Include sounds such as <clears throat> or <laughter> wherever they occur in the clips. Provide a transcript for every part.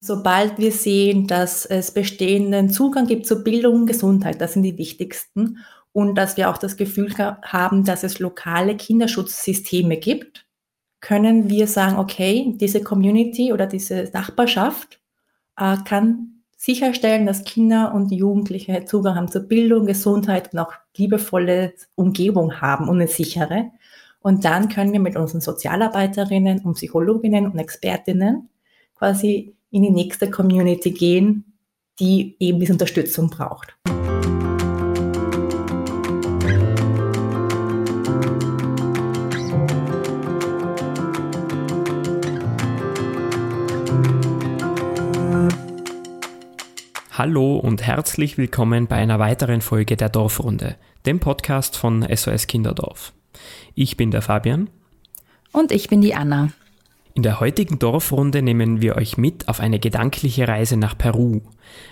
Sobald wir sehen, dass es bestehenden Zugang gibt zu Bildung und Gesundheit, das sind die wichtigsten, und dass wir auch das Gefühl haben, dass es lokale Kinderschutzsysteme gibt, können wir sagen, okay, diese Community oder diese Nachbarschaft äh, kann sicherstellen, dass Kinder und Jugendliche Zugang haben zu Bildung, Gesundheit und auch liebevolle Umgebung haben und eine sichere. Und dann können wir mit unseren Sozialarbeiterinnen und Psychologinnen und Expertinnen quasi in die nächste Community gehen, die eben diese Unterstützung braucht. Hallo und herzlich willkommen bei einer weiteren Folge der Dorfrunde, dem Podcast von SOS Kinderdorf. Ich bin der Fabian. Und ich bin die Anna. In der heutigen Dorfrunde nehmen wir euch mit auf eine gedankliche Reise nach Peru,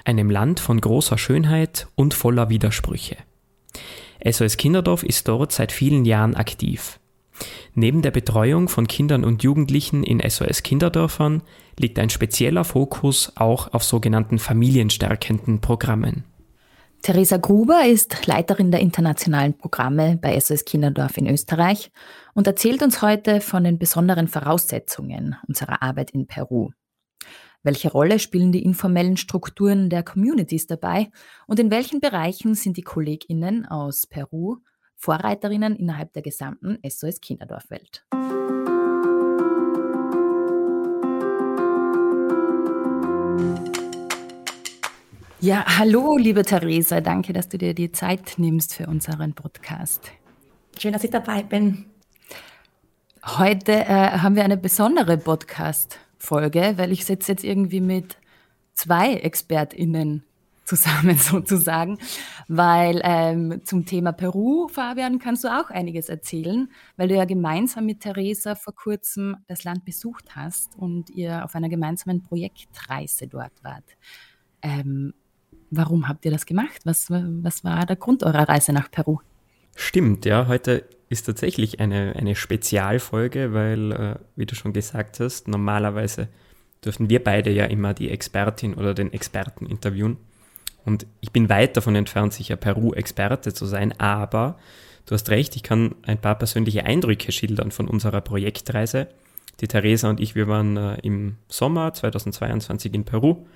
einem Land von großer Schönheit und voller Widersprüche. SOS Kinderdorf ist dort seit vielen Jahren aktiv. Neben der Betreuung von Kindern und Jugendlichen in SOS Kinderdörfern liegt ein spezieller Fokus auch auf sogenannten familienstärkenden Programmen. Theresa Gruber ist Leiterin der internationalen Programme bei SOS Kinderdorf in Österreich und erzählt uns heute von den besonderen Voraussetzungen unserer Arbeit in Peru. Welche Rolle spielen die informellen Strukturen der Communities dabei und in welchen Bereichen sind die Kolleginnen aus Peru Vorreiterinnen innerhalb der gesamten SOS Kinderdorfwelt? Ja, hallo, liebe Theresa. Danke, dass du dir die Zeit nimmst für unseren Podcast. Schön, dass ich dabei bin. Heute äh, haben wir eine besondere Podcast-Folge, weil ich sitze jetzt irgendwie mit zwei ExpertInnen zusammen <laughs> sozusagen, weil ähm, zum Thema Peru, Fabian, kannst du auch einiges erzählen, weil du ja gemeinsam mit Theresa vor kurzem das Land besucht hast und ihr auf einer gemeinsamen Projektreise dort wart. Ähm, Warum habt ihr das gemacht? Was, was war der Grund eurer Reise nach Peru? Stimmt, ja. Heute ist tatsächlich eine, eine Spezialfolge, weil, äh, wie du schon gesagt hast, normalerweise dürfen wir beide ja immer die Expertin oder den Experten interviewen. Und ich bin weit davon entfernt, sicher Peru-Experte zu sein, aber du hast recht, ich kann ein paar persönliche Eindrücke schildern von unserer Projektreise. Die Theresa und ich, wir waren äh, im Sommer 2022 in Peru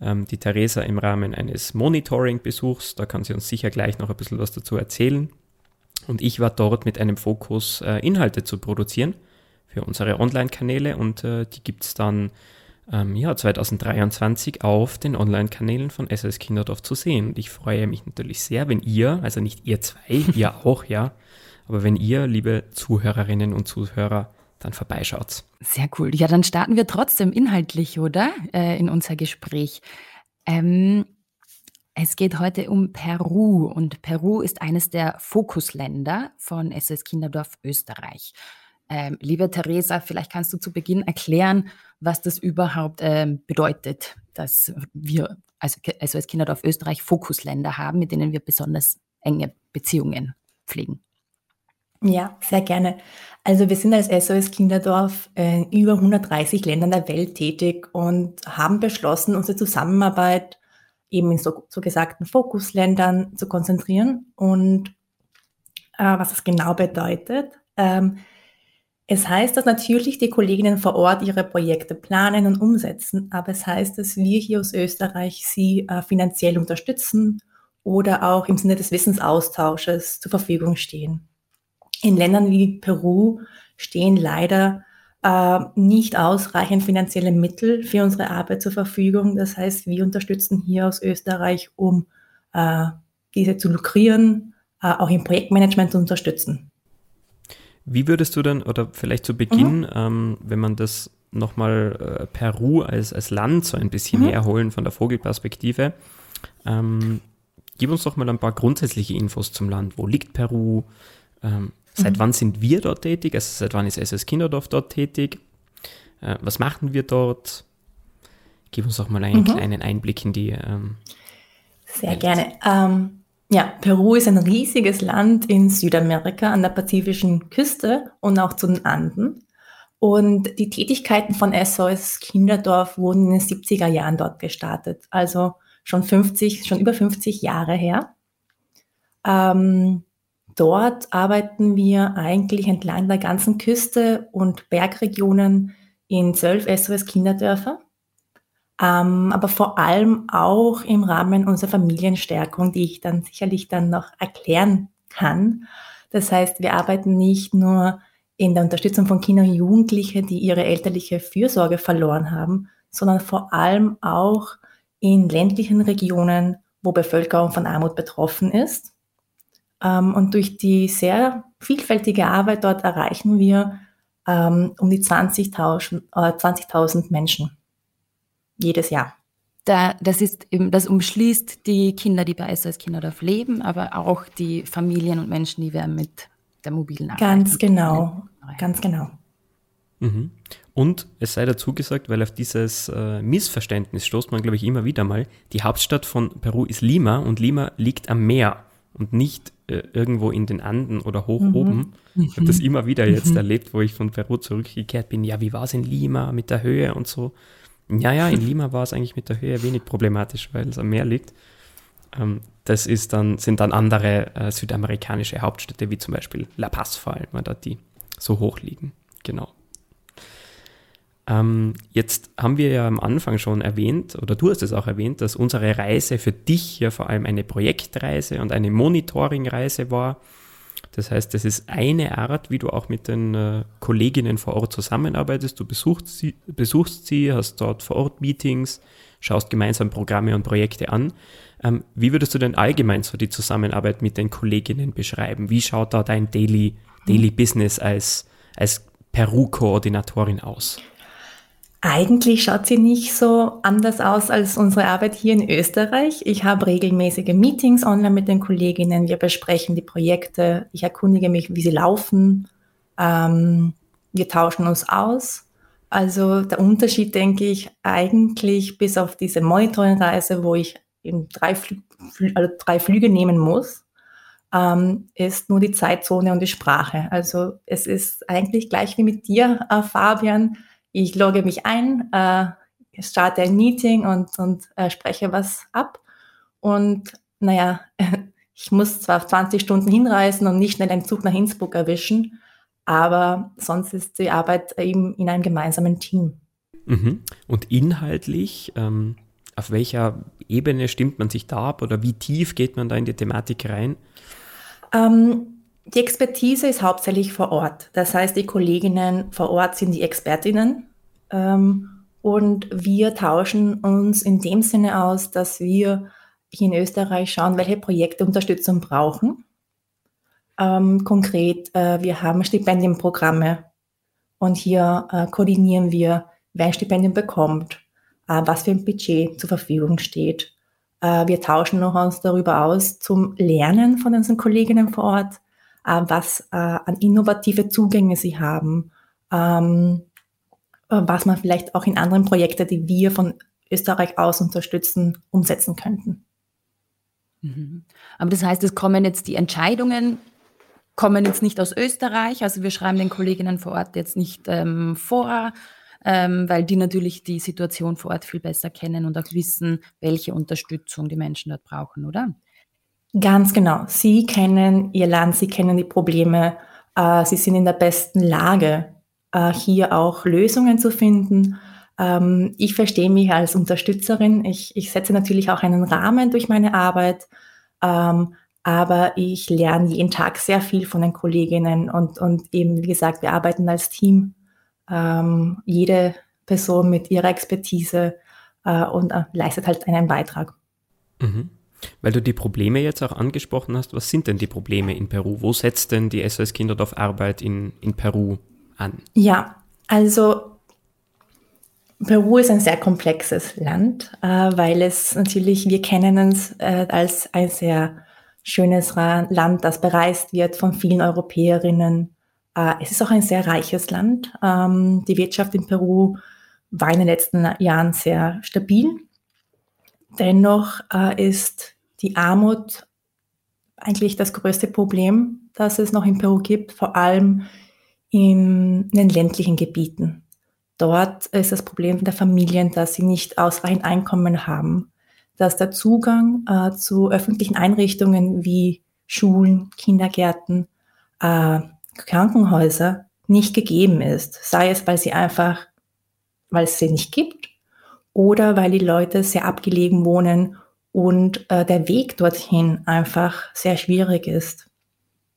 ähm, die Theresa im Rahmen eines Monitoring-Besuchs. Da kann sie uns sicher gleich noch ein bisschen was dazu erzählen. Und ich war dort mit einem Fokus, äh, Inhalte zu produzieren für unsere Online-Kanäle und äh, die gibt es dann ähm, ja, 2023 auf den Online-Kanälen von SS Kinderdorf zu sehen. Und ich freue mich natürlich sehr, wenn ihr, also nicht ihr zwei, <laughs> ihr auch, ja, aber wenn ihr, liebe Zuhörerinnen und Zuhörer, dann vorbeischaut. Sehr cool. Ja, dann starten wir trotzdem inhaltlich, oder? Äh, in unser Gespräch. Ähm, es geht heute um Peru und Peru ist eines der Fokusländer von SS Kinderdorf Österreich. Ähm, liebe Theresa, vielleicht kannst du zu Beginn erklären, was das überhaupt ähm, bedeutet, dass wir also SOS Kinderdorf Österreich Fokusländer haben, mit denen wir besonders enge Beziehungen pflegen. Ja, sehr gerne. Also wir sind als SOS Kinderdorf in über 130 Ländern der Welt tätig und haben beschlossen, unsere Zusammenarbeit eben in so, so gesagten Fokusländern zu konzentrieren. Und äh, was das genau bedeutet, ähm, es heißt, dass natürlich die Kolleginnen vor Ort ihre Projekte planen und umsetzen, aber es heißt, dass wir hier aus Österreich sie äh, finanziell unterstützen oder auch im Sinne des Wissensaustausches zur Verfügung stehen. In Ländern wie Peru stehen leider äh, nicht ausreichend finanzielle Mittel für unsere Arbeit zur Verfügung. Das heißt, wir unterstützen hier aus Österreich, um äh, diese zu lukrieren, äh, auch im Projektmanagement zu unterstützen. Wie würdest du dann, oder vielleicht zu Beginn, mhm. ähm, wenn man das nochmal äh, Peru als, als Land so ein bisschen mhm. herholen von der Vogelperspektive, ähm, gib uns doch mal ein paar grundsätzliche Infos zum Land. Wo liegt Peru? Ähm, Seit mhm. wann sind wir dort tätig? Also seit wann ist SS Kinderdorf dort tätig? Äh, was machen wir dort? Gib uns doch mal einen mhm. kleinen Einblick in die. Ähm, Sehr Welt. gerne. Ähm, ja, Peru ist ein riesiges Land in Südamerika an der pazifischen Küste und auch zu den Anden. Und die Tätigkeiten von SOS Kinderdorf wurden in den 70er Jahren dort gestartet, also schon 50, schon über 50 Jahre her. Ähm, dort arbeiten wir eigentlich entlang der ganzen Küste und Bergregionen in zwölf SOS Kinderdörfer, ähm, aber vor allem auch im Rahmen unserer Familienstärkung, die ich dann sicherlich dann noch erklären kann. Das heißt, wir arbeiten nicht nur in der Unterstützung von Kindern und Jugendlichen, die ihre elterliche Fürsorge verloren haben, sondern vor allem auch in ländlichen Regionen, wo Bevölkerung von Armut betroffen ist. Ähm, und durch die sehr vielfältige Arbeit dort erreichen wir ähm, um die 20.000 äh, 20 Menschen jedes Jahr. Da, das ist eben, das umschließt die Kinder, die bei SOS Kinderdorf leben, aber auch die Familien und Menschen, die wir mit der mobilen Arbeit. Ganz genau, ganz genau. Mhm. Und es sei dazu gesagt, weil auf dieses äh, Missverständnis stoßt man, glaube ich, immer wieder mal. Die Hauptstadt von Peru ist Lima und Lima liegt am Meer und nicht äh, irgendwo in den Anden oder hoch mhm. oben. Ich habe das mhm. immer wieder jetzt mhm. erlebt, wo ich von Peru zurückgekehrt bin. Ja, wie war es in Lima mit der Höhe und so? Ja, ja, in Lima war es eigentlich mit der Höhe wenig problematisch, weil es am Meer liegt. Ähm, das ist dann, sind dann andere äh, südamerikanische Hauptstädte, wie zum Beispiel La Paz vor allem, weil da die so hoch liegen. Genau. Ähm, jetzt haben wir ja am Anfang schon erwähnt, oder du hast es auch erwähnt, dass unsere Reise für dich ja vor allem eine Projektreise und eine Monitoringreise war. Das heißt, das ist eine Art, wie du auch mit den äh, Kolleginnen vor Ort zusammenarbeitest. Du besuchst sie, besuchst sie, hast dort vor Ort Meetings, schaust gemeinsam Programme und Projekte an. Ähm, wie würdest du denn allgemein so die Zusammenarbeit mit den Kolleginnen beschreiben? Wie schaut da dein Daily, Daily Business als, als Peru-Koordinatorin aus? Eigentlich schaut sie nicht so anders aus als unsere Arbeit hier in Österreich. Ich habe regelmäßige Meetings online mit den Kolleginnen. Wir besprechen die Projekte. Ich erkundige mich, wie sie laufen. Ähm, wir tauschen uns aus. Also der Unterschied, denke ich, eigentlich bis auf diese Monitoringreise, wo ich in drei, Flü also drei Flüge nehmen muss, ähm, ist nur die Zeitzone und die Sprache. Also es ist eigentlich gleich wie mit dir, äh, Fabian ich logge mich ein, äh, starte ein Meeting und, und äh, spreche was ab. Und naja, <laughs> ich muss zwar 20 Stunden hinreisen und nicht schnell einen Zug nach Innsbruck erwischen, aber sonst ist die Arbeit eben in einem gemeinsamen Team. Mhm. Und inhaltlich, ähm, auf welcher Ebene stimmt man sich da ab oder wie tief geht man da in die Thematik rein? Ähm, die Expertise ist hauptsächlich vor Ort. Das heißt, die Kolleginnen vor Ort sind die Expertinnen ähm, und wir tauschen uns in dem Sinne aus, dass wir hier in Österreich schauen, welche Projekte Unterstützung brauchen. Ähm, konkret, äh, wir haben Stipendienprogramme und hier äh, koordinieren wir, wer ein Stipendium bekommt, äh, was für ein Budget zur Verfügung steht. Äh, wir tauschen noch uns darüber aus zum Lernen von unseren Kolleginnen vor Ort äh, was äh, an innovative Zugänge sie haben, ähm, äh, was man vielleicht auch in anderen Projekten, die wir von Österreich aus unterstützen, umsetzen könnten. Mhm. Aber das heißt, es kommen jetzt die Entscheidungen, kommen jetzt nicht aus Österreich, also wir schreiben den Kolleginnen vor Ort jetzt nicht ähm, vor, ähm, weil die natürlich die Situation vor Ort viel besser kennen und auch wissen, welche Unterstützung die Menschen dort brauchen, oder? Ganz genau. Sie kennen Ihr Land, Sie kennen die Probleme, äh, Sie sind in der besten Lage, äh, hier auch Lösungen zu finden. Ähm, ich verstehe mich als Unterstützerin. Ich, ich setze natürlich auch einen Rahmen durch meine Arbeit, ähm, aber ich lerne jeden Tag sehr viel von den Kolleginnen und, und eben, wie gesagt, wir arbeiten als Team. Ähm, jede Person mit ihrer Expertise äh, und äh, leistet halt einen Beitrag. Mhm. Weil du die Probleme jetzt auch angesprochen hast, was sind denn die Probleme in Peru? Wo setzt denn die SOS Kinderdorf Arbeit in, in Peru an? Ja, also Peru ist ein sehr komplexes Land, äh, weil es natürlich, wir kennen uns äh, als ein sehr schönes Land, das bereist wird von vielen Europäerinnen. Äh, es ist auch ein sehr reiches Land. Ähm, die Wirtschaft in Peru war in den letzten Jahren sehr stabil. Dennoch äh, ist die Armut eigentlich das größte Problem, das es noch in Peru gibt, vor allem in den ländlichen Gebieten. Dort ist das Problem der Familien, dass sie nicht ausreichend Einkommen haben, dass der Zugang äh, zu öffentlichen Einrichtungen wie Schulen, Kindergärten, äh, Krankenhäuser nicht gegeben ist. Sei es, weil sie einfach, weil es sie nicht gibt oder weil die Leute sehr abgelegen wohnen und äh, der Weg dorthin einfach sehr schwierig ist.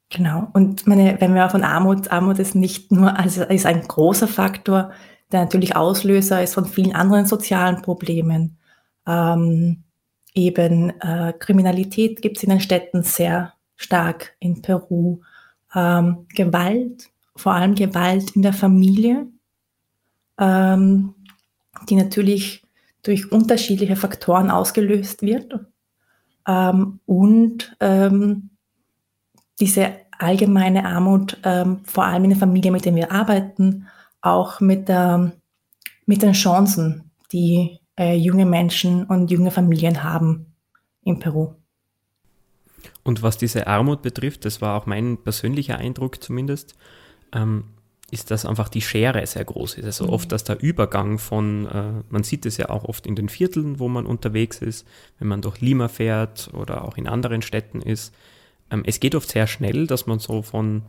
Genau. Und meine, wenn wir von Armut, Armut ist nicht nur, also ist ein großer Faktor, der natürlich Auslöser ist von vielen anderen sozialen Problemen. Ähm, eben äh, Kriminalität gibt es in den Städten sehr stark in Peru. Ähm, Gewalt, vor allem Gewalt in der Familie, ähm, die natürlich durch unterschiedliche Faktoren ausgelöst wird. Ähm, und ähm, diese allgemeine Armut, ähm, vor allem in der Familie, mit der wir arbeiten, auch mit, der, mit den Chancen, die äh, junge Menschen und junge Familien haben in Peru. Und was diese Armut betrifft, das war auch mein persönlicher Eindruck zumindest, ähm, ist, dass einfach die Schere sehr groß ist. Also mhm. oft, dass der Übergang von, äh, man sieht es ja auch oft in den Vierteln, wo man unterwegs ist, wenn man durch Lima fährt oder auch in anderen Städten ist. Ähm, es geht oft sehr schnell, dass man so von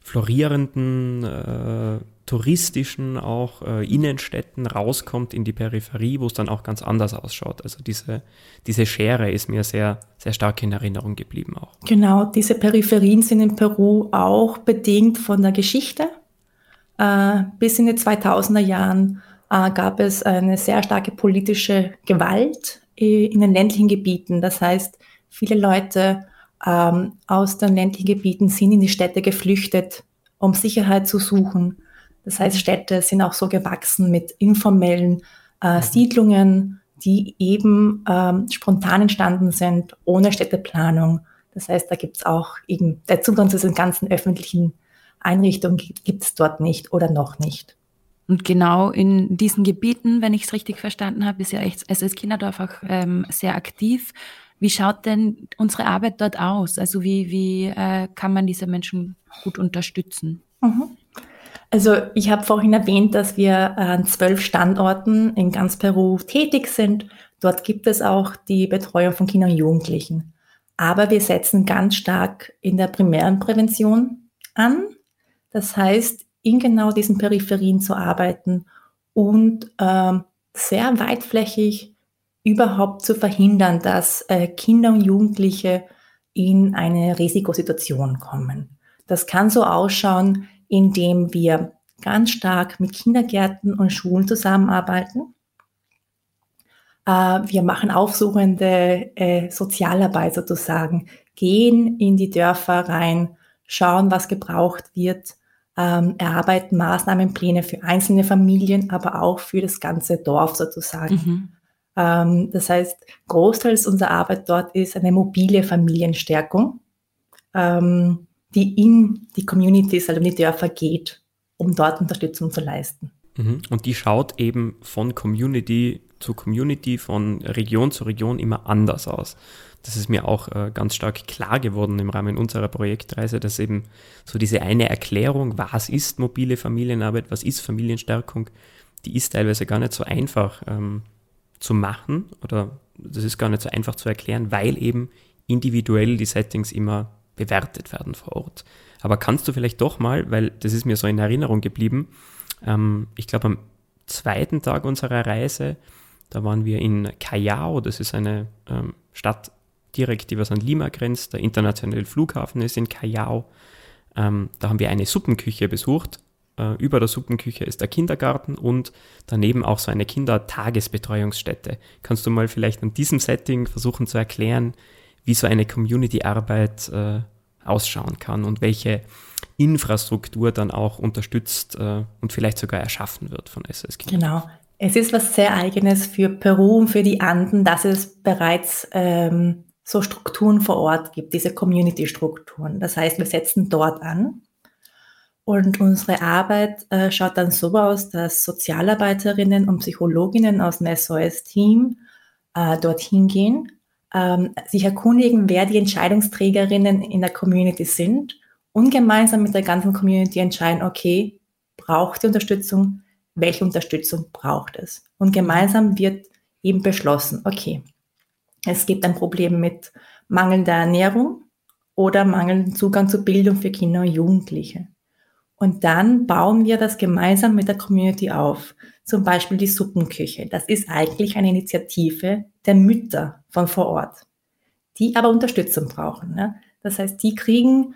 florierenden, äh, touristischen auch äh, Innenstädten rauskommt in die Peripherie, wo es dann auch ganz anders ausschaut. Also diese, diese Schere ist mir sehr, sehr stark in Erinnerung geblieben auch. Genau, diese Peripherien sind in Peru auch bedingt von der Geschichte. Äh, bis in die 2000er Jahren äh, gab es eine sehr starke politische Gewalt in den ländlichen Gebieten. Das heißt, viele Leute ähm, aus den ländlichen Gebieten sind in die Städte geflüchtet, um Sicherheit zu suchen. Das heißt, Städte sind auch so gewachsen mit informellen äh, mhm. Siedlungen, die eben ähm, spontan entstanden sind, ohne Städteplanung. Das heißt, da gibt es auch eben, der Zugang zu den ganzen öffentlichen Einrichtungen gibt es dort nicht oder noch nicht. Und genau in diesen Gebieten, wenn ich es richtig verstanden habe, ist ja echt SS Kinderdorf auch ähm, sehr aktiv. Wie schaut denn unsere Arbeit dort aus? Also wie, wie äh, kann man diese Menschen gut unterstützen? Mhm. Also ich habe vorhin erwähnt, dass wir an zwölf Standorten in ganz Peru tätig sind. Dort gibt es auch die Betreuung von Kindern und Jugendlichen. Aber wir setzen ganz stark in der primären Prävention an. Das heißt, in genau diesen Peripherien zu arbeiten und äh, sehr weitflächig überhaupt zu verhindern, dass äh, Kinder und Jugendliche in eine Risikosituation kommen. Das kann so ausschauen, indem wir ganz stark mit Kindergärten und Schulen zusammenarbeiten. Äh, wir machen aufsuchende äh, Sozialarbeit sozusagen, gehen in die Dörfer rein, schauen, was gebraucht wird, ähm, erarbeiten Maßnahmenpläne für einzelne Familien, aber auch für das ganze Dorf sozusagen. Mhm. Ähm, das heißt, großteils unserer Arbeit dort ist eine mobile Familienstärkung, ähm, die in die Communities, also in die Dörfer geht, um dort Unterstützung zu leisten. Mhm. Und die schaut eben von Community zu Community, von Region zu Region immer anders aus. Das ist mir auch äh, ganz stark klar geworden im Rahmen unserer Projektreise, dass eben so diese eine Erklärung, was ist mobile Familienarbeit, was ist Familienstärkung, die ist teilweise gar nicht so einfach. Ähm, zu machen oder das ist gar nicht so einfach zu erklären, weil eben individuell die Settings immer bewertet werden vor Ort. Aber kannst du vielleicht doch mal, weil das ist mir so in Erinnerung geblieben, ähm, ich glaube am zweiten Tag unserer Reise, da waren wir in Callao, das ist eine ähm, Stadt direkt, die was an Lima grenzt, der internationale Flughafen ist in Callao. Ähm, da haben wir eine Suppenküche besucht äh, über der Suppenküche ist der Kindergarten und daneben auch so eine Kindertagesbetreuungsstätte. Kannst du mal vielleicht an diesem Setting versuchen zu erklären, wie so eine Community-Arbeit äh, ausschauen kann und welche Infrastruktur dann auch unterstützt äh, und vielleicht sogar erschaffen wird von SS Kinder. Genau. Es ist was sehr Eigenes für Peru und für die Anden, dass es bereits ähm, so Strukturen vor Ort gibt, diese Community-Strukturen. Das heißt, wir setzen dort an und unsere Arbeit äh, schaut dann so aus, dass Sozialarbeiterinnen und Psychologinnen aus dem SOS-Team äh, dorthin gehen, ähm, sich erkundigen, wer die Entscheidungsträgerinnen in der Community sind und gemeinsam mit der ganzen Community entscheiden, okay, braucht die Unterstützung, welche Unterstützung braucht es? Und gemeinsam wird eben beschlossen, okay, es gibt ein Problem mit mangelnder Ernährung oder mangelndem Zugang zu Bildung für Kinder und Jugendliche. Und dann bauen wir das gemeinsam mit der Community auf. Zum Beispiel die Suppenküche. Das ist eigentlich eine Initiative der Mütter von vor Ort, die aber Unterstützung brauchen. Ne? Das heißt, die kriegen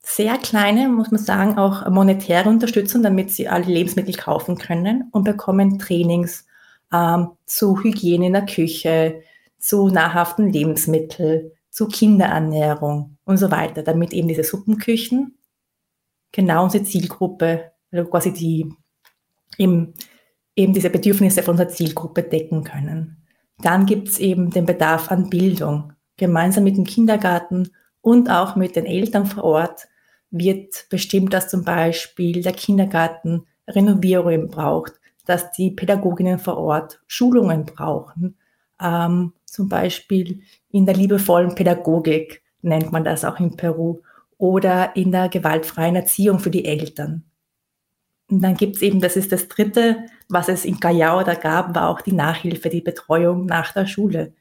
sehr kleine, muss man sagen, auch monetäre Unterstützung, damit sie alle Lebensmittel kaufen können und bekommen Trainings ähm, zu Hygiene in der Küche, zu nahrhaften Lebensmitteln, zu Kinderernährung und so weiter, damit eben diese Suppenküchen genau unsere Zielgruppe, also quasi die eben, eben diese Bedürfnisse von unserer Zielgruppe decken können. Dann gibt es eben den Bedarf an Bildung. Gemeinsam mit dem Kindergarten und auch mit den Eltern vor Ort wird bestimmt, dass zum Beispiel der Kindergarten Renovierungen braucht, dass die Pädagoginnen vor Ort Schulungen brauchen, ähm, zum Beispiel in der liebevollen Pädagogik nennt man das auch in Peru oder in der gewaltfreien Erziehung für die Eltern. Und dann gibt es eben, das ist das Dritte, was es in Callao da gab, war auch die Nachhilfe, die Betreuung nach der Schule.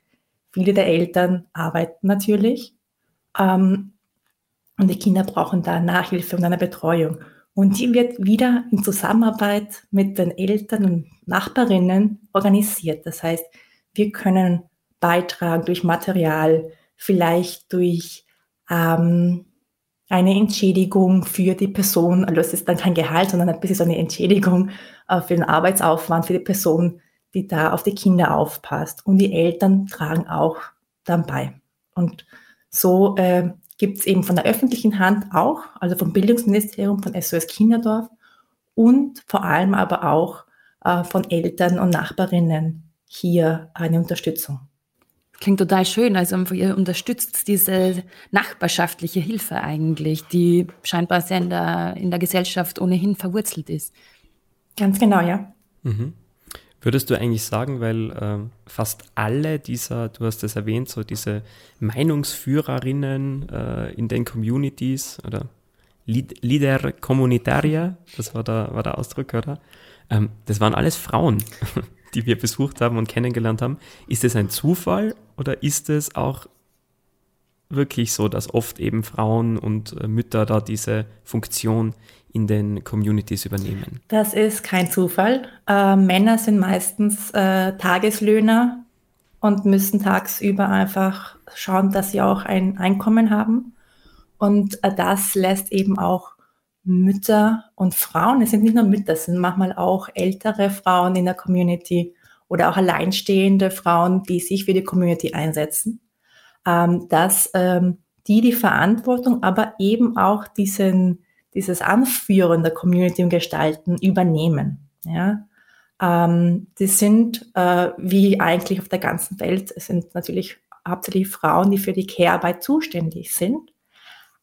Viele der Eltern arbeiten natürlich ähm, und die Kinder brauchen da Nachhilfe und eine Betreuung. Und die wird wieder in Zusammenarbeit mit den Eltern und Nachbarinnen organisiert. Das heißt, wir können beitragen durch Material, vielleicht durch ähm, eine Entschädigung für die Person, also es ist dann kein Gehalt, sondern ein bisschen so eine Entschädigung äh, für den Arbeitsaufwand für die Person, die da auf die Kinder aufpasst. Und die Eltern tragen auch dann bei. Und so äh, gibt es eben von der öffentlichen Hand auch, also vom Bildungsministerium, von SOS Kinderdorf und vor allem aber auch äh, von Eltern und Nachbarinnen hier eine Unterstützung. Klingt total schön. Also ihr unterstützt diese nachbarschaftliche Hilfe eigentlich, die scheinbar sehr in der, in der Gesellschaft ohnehin verwurzelt ist. Ganz genau, ja. Mhm. Würdest du eigentlich sagen, weil äh, fast alle dieser, du hast es erwähnt, so diese Meinungsführerinnen äh, in den Communities oder Lieder Communitaria, das war der, war der Ausdruck, oder? Ähm, das waren alles Frauen. <laughs> die wir besucht haben und kennengelernt haben. Ist es ein Zufall oder ist es auch wirklich so, dass oft eben Frauen und äh, Mütter da diese Funktion in den Communities übernehmen? Das ist kein Zufall. Äh, Männer sind meistens äh, Tageslöhner und müssen tagsüber einfach schauen, dass sie auch ein Einkommen haben. Und äh, das lässt eben auch Mütter und Frauen, es sind nicht nur Mütter, es sind manchmal auch ältere Frauen in der Community oder auch alleinstehende Frauen, die sich für die Community einsetzen, ähm, dass ähm, die die Verantwortung, aber eben auch diesen, dieses Anführen der Community und Gestalten übernehmen. Ja? Ähm, die sind, äh, wie eigentlich auf der ganzen Welt, es sind natürlich hauptsächlich Frauen, die für die Care-Arbeit zuständig sind.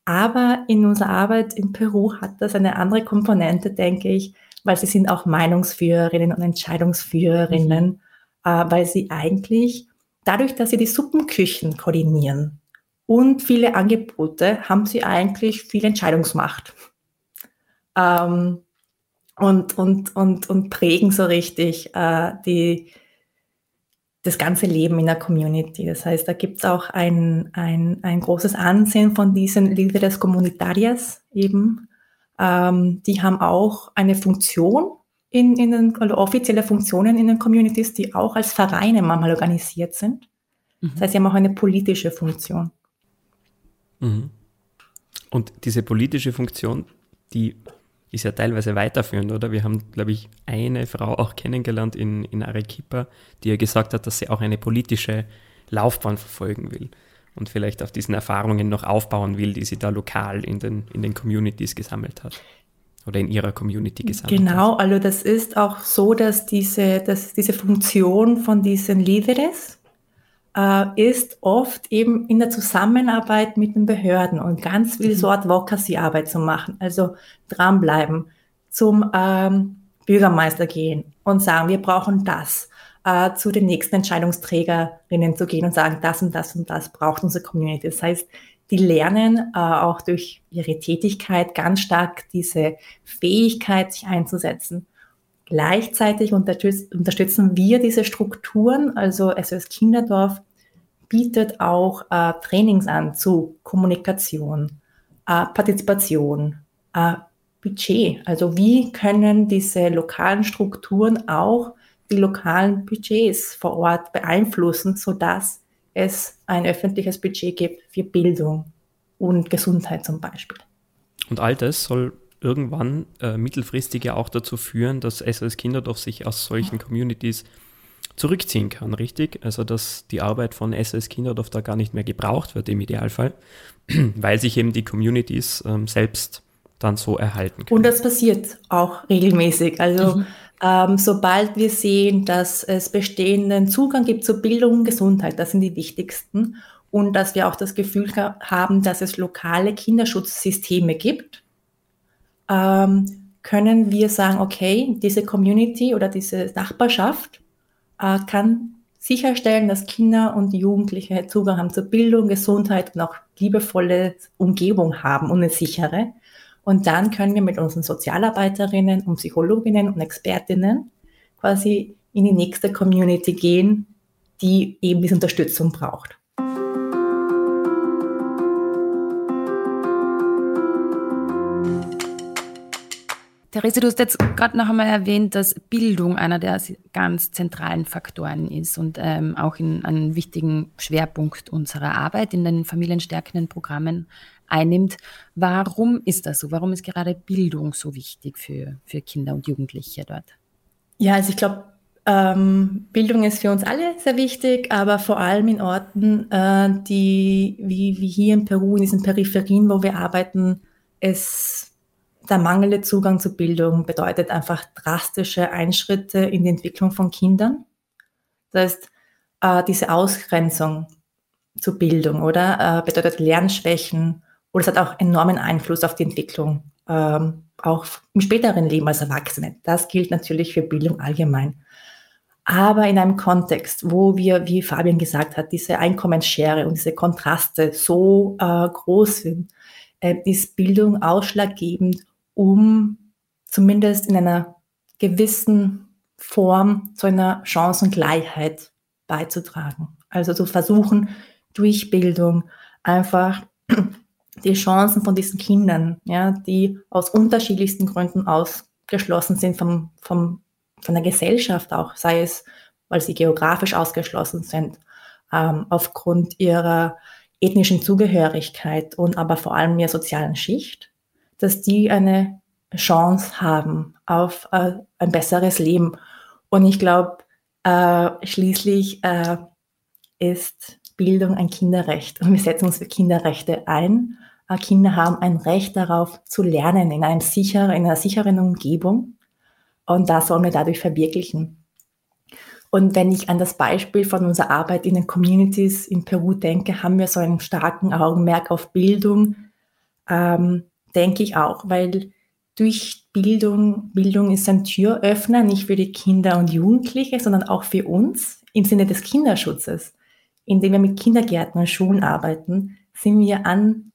Aber in unserer Arbeit in Peru hat das eine andere Komponente, denke ich, weil sie sind auch Meinungsführerinnen und Entscheidungsführerinnen, mhm. äh, weil sie eigentlich dadurch, dass sie die Suppenküchen koordinieren und viele Angebote, haben sie eigentlich viel Entscheidungsmacht. Ähm, und, und, und, und prägen so richtig äh, die, das ganze Leben in der Community. Das heißt, da gibt es auch ein, ein, ein großes Ansehen von diesen Líderes Comunitarias eben. Ähm, die haben auch eine Funktion in, in den, also offizielle Funktionen in den Communities, die auch als Vereine manchmal organisiert sind. Mhm. Das heißt, sie haben auch eine politische Funktion. Mhm. Und diese politische Funktion, die ist ja teilweise weiterführend, oder? Wir haben, glaube ich, eine Frau auch kennengelernt in, in Arequipa, die ja gesagt hat, dass sie auch eine politische Laufbahn verfolgen will und vielleicht auf diesen Erfahrungen noch aufbauen will, die sie da lokal in den, in den Communities gesammelt hat oder in ihrer Community gesammelt genau, hat. also das ist auch so, dass diese, dass diese Funktion von diesen Líderes ist oft eben in der Zusammenarbeit mit den Behörden und ganz viel mhm. so Advocacy-Arbeit zu machen. Also dranbleiben, zum ähm, Bürgermeister gehen und sagen, wir brauchen das. Äh, zu den nächsten Entscheidungsträgerinnen zu gehen und sagen, das und das und das braucht unsere Community. Das heißt, die lernen äh, auch durch ihre Tätigkeit ganz stark diese Fähigkeit, sich einzusetzen. Gleichzeitig unterstütz unterstützen wir diese Strukturen, also SOS Kinderdorf bietet auch äh, Trainings an zu Kommunikation, äh, Partizipation, äh, Budget. Also wie können diese lokalen Strukturen auch die lokalen Budgets vor Ort beeinflussen, sodass es ein öffentliches Budget gibt für Bildung und Gesundheit zum Beispiel. Und all das soll irgendwann äh, mittelfristig ja auch dazu führen, dass SOS Kinderdorf sich aus solchen Communities zurückziehen kann, richtig? Also dass die Arbeit von SOS Kinderdorf da gar nicht mehr gebraucht wird im Idealfall, <clears throat> weil sich eben die Communities ähm, selbst dann so erhalten können. Und das passiert auch regelmäßig. Also mhm. ähm, sobald wir sehen, dass es bestehenden Zugang gibt zur Bildung und Gesundheit, das sind die wichtigsten, und dass wir auch das Gefühl haben, dass es lokale Kinderschutzsysteme gibt, ähm, können wir sagen, okay, diese Community oder diese Nachbarschaft äh, kann sicherstellen, dass Kinder und Jugendliche Zugang haben zur Bildung, Gesundheit und auch liebevolle Umgebung haben und eine sichere. Und dann können wir mit unseren Sozialarbeiterinnen und Psychologinnen und Expertinnen quasi in die nächste Community gehen, die eben diese Unterstützung braucht. Therese, du hast jetzt gerade noch einmal erwähnt, dass Bildung einer der ganz zentralen Faktoren ist und ähm, auch in einen wichtigen Schwerpunkt unserer Arbeit in den familienstärkenden Programmen einnimmt. Warum ist das so? Warum ist gerade Bildung so wichtig für, für Kinder und Jugendliche dort? Ja, also ich glaube, ähm, Bildung ist für uns alle sehr wichtig, aber vor allem in Orten, äh, die wie, wie hier in Peru, in diesen Peripherien, wo wir arbeiten, es der mangelnde Zugang zur Bildung bedeutet einfach drastische Einschritte in die Entwicklung von Kindern. Das heißt, äh, diese Ausgrenzung zur Bildung, oder? Äh, bedeutet Lernschwächen, oder es hat auch enormen Einfluss auf die Entwicklung, ähm, auch im späteren Leben als Erwachsene. Das gilt natürlich für Bildung allgemein. Aber in einem Kontext, wo wir, wie Fabian gesagt hat, diese Einkommensschere und diese Kontraste so äh, groß sind, ist Bildung ausschlaggebend, um zumindest in einer gewissen Form zu einer Chancengleichheit beizutragen. Also zu versuchen, durch Bildung einfach <clears throat> die Chancen von diesen Kindern, ja, die aus unterschiedlichsten Gründen ausgeschlossen sind vom, vom, von der Gesellschaft auch, sei es, weil sie geografisch ausgeschlossen sind, ähm, aufgrund ihrer ethnischen Zugehörigkeit und aber vor allem ihrer sozialen Schicht, dass die eine Chance haben auf äh, ein besseres Leben. Und ich glaube, äh, schließlich äh, ist Bildung ein Kinderrecht und wir setzen uns für Kinderrechte ein. Äh, Kinder haben ein Recht darauf zu lernen in, einem sicheren, in einer sicheren Umgebung und das sollen wir dadurch verwirklichen. Und wenn ich an das Beispiel von unserer Arbeit in den Communities in Peru denke, haben wir so einen starken Augenmerk auf Bildung, ähm, denke ich auch, weil durch Bildung, Bildung ist ein Türöffner, nicht für die Kinder und Jugendliche, sondern auch für uns im Sinne des Kinderschutzes. Indem wir mit Kindergärten und Schulen arbeiten, sind wir an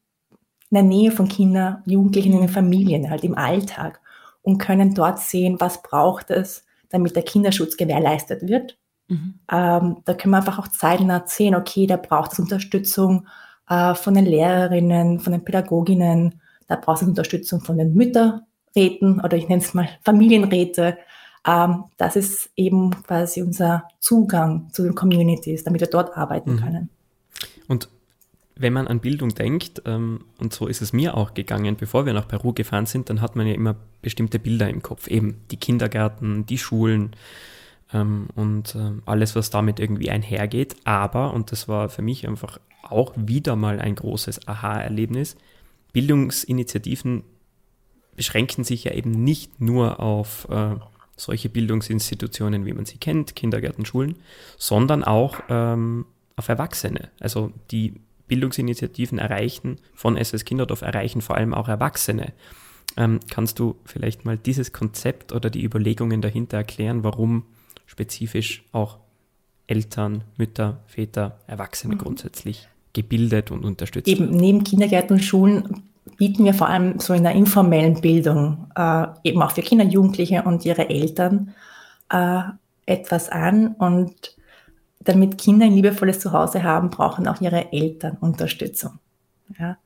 in der Nähe von Kindern, Jugendlichen in den Familien, halt im Alltag und können dort sehen, was braucht es, damit der Kinderschutz gewährleistet wird. Mhm. Ähm, da können wir einfach auch zeitnah sehen, okay, da braucht es Unterstützung äh, von den Lehrerinnen, von den Pädagoginnen, da braucht es Unterstützung von den Mütterräten oder ich nenne es mal Familienräte. Ähm, das ist eben quasi unser Zugang zu den Communities, damit wir dort arbeiten mhm. können. Und wenn man an Bildung denkt, ähm, und so ist es mir auch gegangen, bevor wir nach Peru gefahren sind, dann hat man ja immer bestimmte Bilder im Kopf, eben die Kindergärten, die Schulen ähm, und ähm, alles, was damit irgendwie einhergeht. Aber, und das war für mich einfach auch wieder mal ein großes Aha-Erlebnis, Bildungsinitiativen beschränken sich ja eben nicht nur auf äh, solche Bildungsinstitutionen, wie man sie kennt, Kindergärten, Schulen, sondern auch ähm, auf Erwachsene. Also die Bildungsinitiativen erreichen, von SS Kinderdorf erreichen vor allem auch Erwachsene. Ähm, kannst du vielleicht mal dieses Konzept oder die Überlegungen dahinter erklären, warum spezifisch auch Eltern, Mütter, Väter, Erwachsene mhm. grundsätzlich gebildet und unterstützt? Eben neben Kindergärten und Schulen bieten wir vor allem so in der informellen Bildung äh, eben auch für Kinder, Jugendliche und ihre Eltern äh, etwas an. Und damit Kinder ein liebevolles Zuhause haben, brauchen auch ihre Eltern Unterstützung. Ja?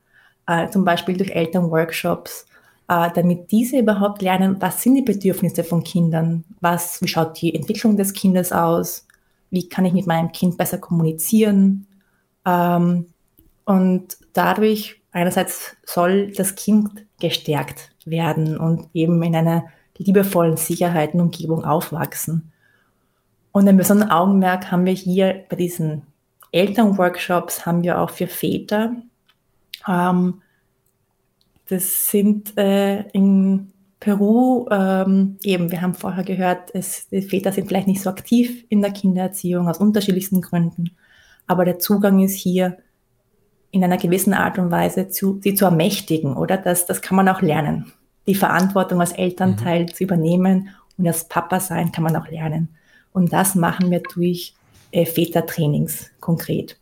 Äh, zum Beispiel durch Elternworkshops, äh, damit diese überhaupt lernen, was sind die Bedürfnisse von Kindern, was, wie schaut die Entwicklung des Kindes aus, wie kann ich mit meinem Kind besser kommunizieren. Ähm, und dadurch einerseits soll das Kind gestärkt werden und eben in einer liebevollen Sicherheit und Umgebung aufwachsen. Und ein besonderes Augenmerk haben wir hier bei diesen Elternworkshops, haben wir auch für Väter. Ähm, das sind äh, in Peru ähm, eben, wir haben vorher gehört, es, die Väter sind vielleicht nicht so aktiv in der Kindererziehung aus unterschiedlichsten Gründen, aber der Zugang ist hier in einer gewissen Art und Weise zu, sie zu ermächtigen, oder? Das, das kann man auch lernen. Die Verantwortung als Elternteil mhm. zu übernehmen und als Papa sein kann man auch lernen. Und das machen wir durch äh, Vätertrainings konkret.